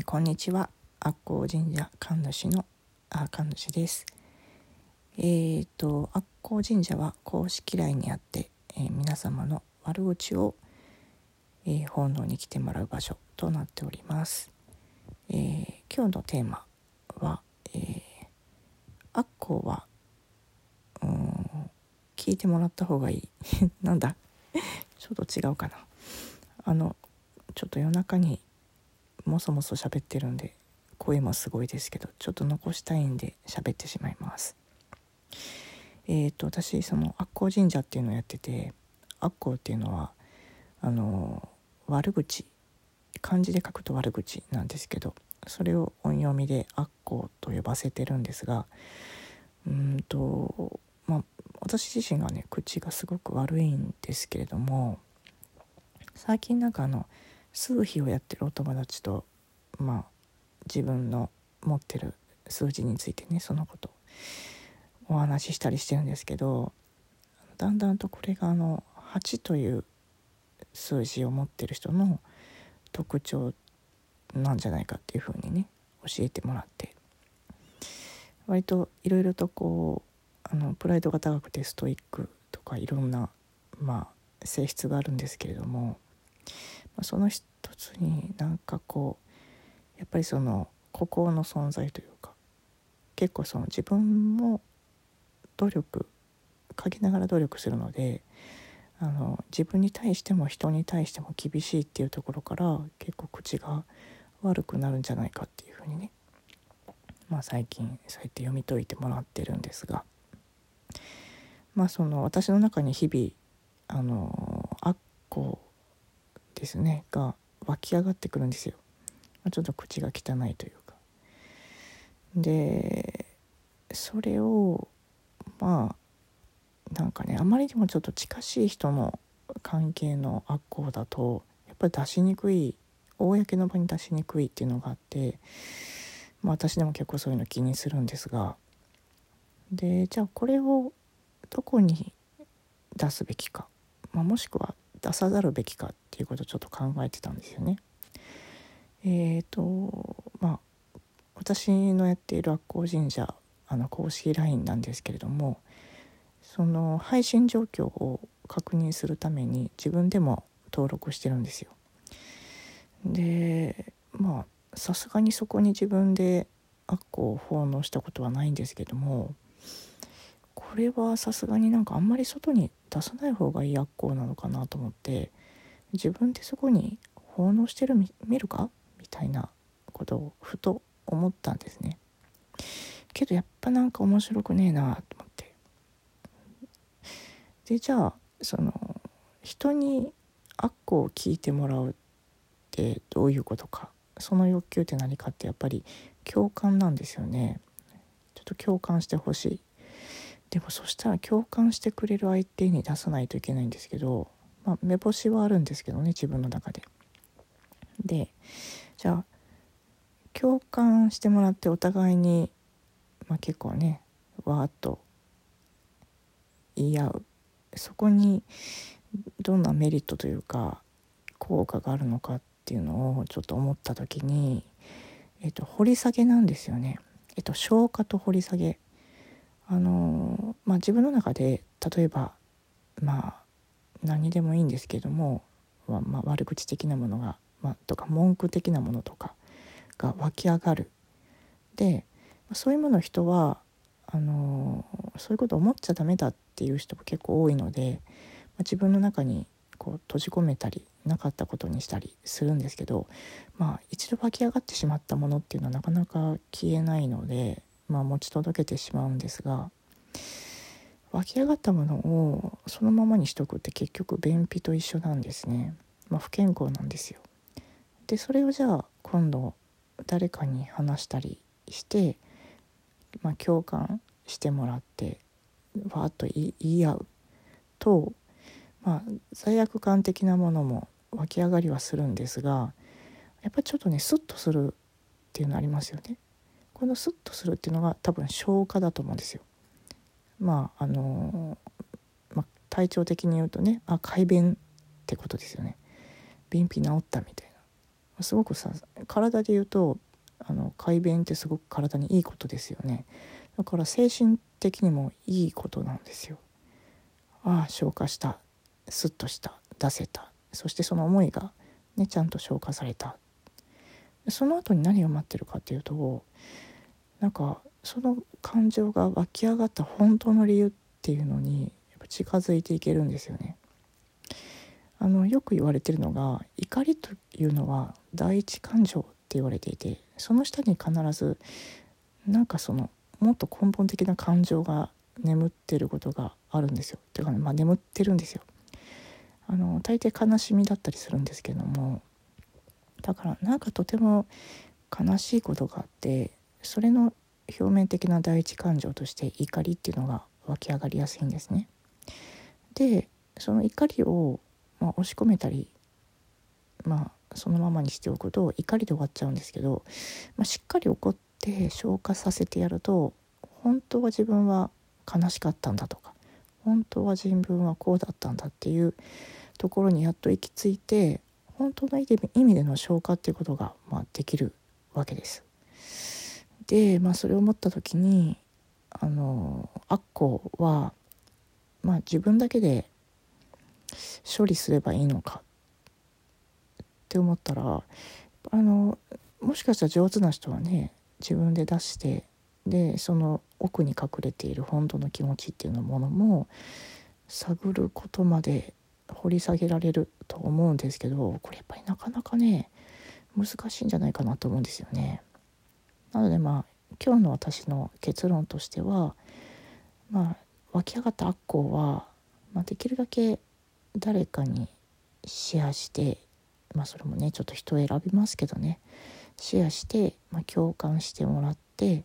ーこんにちは。悪光神社神主のあ神主です。えー、と悪光神社は公式 LINE にあって、えー皆様の悪口を、えー奉納に来てもらう場所となっております、えー今日のテーマは、えー悪光はうん聞いてもらった方がいい。なんだ？ちょっと違うかな。あのちょっと夜中にもそもそ喋ってるんで声もすごいですけどちょっと残したいんで喋ってしまいます。えっ、と私その悪光神社っていうのをやってて悪光っていうのはあの悪口漢字で書くと悪口なんですけどそれを音読みで悪光と呼ばせてるんですがうーんとまあ私自身がね口がすごく悪いんですけれども最近なんかあの数比をやってるお友達とまあ自分の持ってる数字についてねそのことお話ししたりしてるんですけどだんだんとこれがあの8という数字を持ってる人の特徴なんじゃないかっていうふうにね教えてもらって割といろいろとこうあのプライドが高くてストイックとかいろんなまあ性質があるんですけれどもその一つになんかこうやっぱりその孤高の存在というか結構その自分も努力陰ながら努力するのであの自分に対しても人に対しても厳しいっていうところから結構口が悪くなるんじゃないかっていうふうにねまあ最近そうやって読み解いてもらってるんですがまあその私の中に日々あの悪行ですねが湧き上がってくるんですよ。まあちょっと口が汚いというか。でそれをまあなんかねあまりにもちょっと近しい人の関係の悪行だとやっぱり出しにくい公の場に出しにくいっていうのがあって、まあ、私でも結構そういうの気にするんですがでじゃあこれをどこに出すべきか、まあ、もしくは出さざるべきかっていうことをちょっと考えてたんですよね。えーとまあ私のやっている悪光神社あの公式 LINE なんですけれどもその配信状況を確認するために自分でも登録してるんですよ。でまあさすがにそこに自分で悪光を奉納したことはないんですけどもこれはさすがになんかあんまり外に出さない方がいい悪光なのかなと思って自分でそこに奉納してるみ見るかみたいなことをふと思ったんですね。けどやっぱなんか面白くねえなと思って。でじゃあその人に悪光を聞いてもらうってどういうことかその欲求って何かってやっぱり共感なんですよね。ちょっと共感してほしい。でもそしたら共感してくれる相手に出さないといけないんですけど、まあ、目星はあるんですけどね自分の中で。でじゃあ共感してもらってお互いに、まあ、結構ねわーっと言い合うそこにどんなメリットというか効果があるのかっていうのをちょっと思った時に、えっと、掘り下げなんですよね。えっと、消化と掘り下げあのまあ自分の中で例えばまあ何でもいいんですけども、まあ、悪口的なものが、まあ、とか文句的なものとかが湧き上がる。でそういうものを人はあのそういうこと思っちゃダメだっていう人も結構多いので、まあ、自分の中にこう閉じ込めたりなかったことにしたりするんですけど、まあ、一度湧き上がってしまったものっていうのはなかなか消えないので、まあ、持ち届けてしまうんですが湧き上がったものをそのままにしとくって結局便秘と一緒なんですね、まあ、不健康なんですよ。でそれをじゃあ今度誰かに話したりして、まあ、共感してもらってわーっと言い合うとまあ罪悪感的なものも湧き上がりはするんですがやっぱちょっとねスッとするっていうのありますよね。このスッとするっていうのが多分消化だと思うんですよ。まああのまあ、体調的に言うとねあ快便ってことですよね。便秘治ったみたいな。すごくさ体で言うとあの快便ってすごく体にいいことですよね。だから精神的にもいいことなんですよ。ああ消化した。スッとした。出せた。そしてその思いがねちゃんと消化された。その後に何が待ってるかっていうとなんかその感情が湧き上がった本当の理由っていうのにやっぱ近づいていけるんですよね。あのよく言われてるのが怒りというのは第一感情って言われていてその下に必ずなんかそのもっと根本的な感情が眠ってることがあるんですよ。ていうかね、まあ、眠ってるんですよ。あの大抵悲しみだったりするんですけどもだからなんかとても悲しいことがあってそれの表面的な第一感情として怒りっていうのが湧き上がりやすいんですね。でその怒りを、まあ、押し込めたりまあそのままにしておくと怒りで終わっちゃうんですけど、まあ、しっかり怒って消化させてやると本当は自分は悲しかったんだとか本当は自分はこうだったんだっていうところにやっと行き着いて本当の意味での消化っていうことが、まあ、できるわけです。で、まあ、それを思った時にあのアッコは、まあ、自分だけで処理すればいいのかって思ったらあのもしかしたら上手な人はね自分で出してでその奥に隠れている本当の気持ちっていうのものも探ることまで掘り下げられると思うんですけどこれやっぱりなかなかね難しいんじゃないかなと思うんですよね。なのでまあ今日の私の結論としてはまあ湧き上がった悪行は、まあ、できるだけ誰かにシェアしてまあそれもねちょっと人を選びますけどねシェアして、まあ、共感してもらって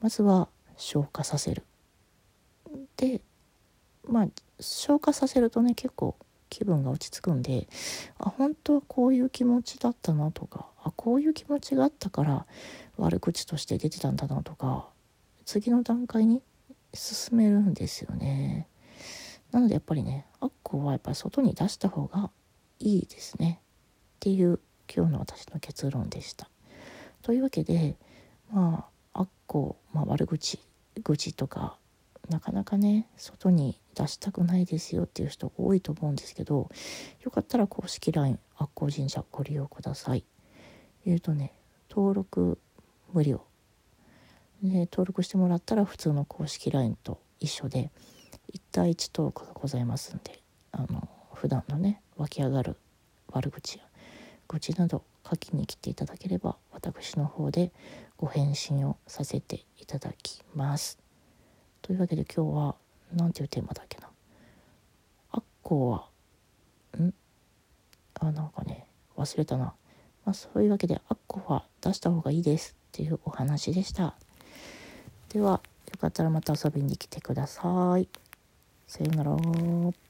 まずは消化させる。でまあ消化させるとね結構気分が落ち着くんであ本当はこういう気持ちだったなとかあこういう気持ちがあったから悪口として出てたんだなとか次の段階に進めるんですよね。なのでやっぱりねアッコはやっぱり外に出した方がいいですねっていう今日の私の結論でした。というわけでまあアッコ、まあ、悪口愚痴とかなかなかね外に出したくないですよっていう人多いと思うんですけどよかったら公式 LINE 悪行神社ご利用ください。えっ、ー、とね登録無料。で登録してもらったら普通の公式 LINE と一緒で1対1トークがございますんであの普段のね湧き上がる悪口や愚痴など書きに来ていただければ私の方でご返信をさせていただきます。というわけで今日は何ていうテーマだっけな。アッコはん？あなんかね忘れたな、まあ、そういうわけでアッコは出した方がいいですっていうお話でした。ではよかったらまた遊びに来てください。さようなら。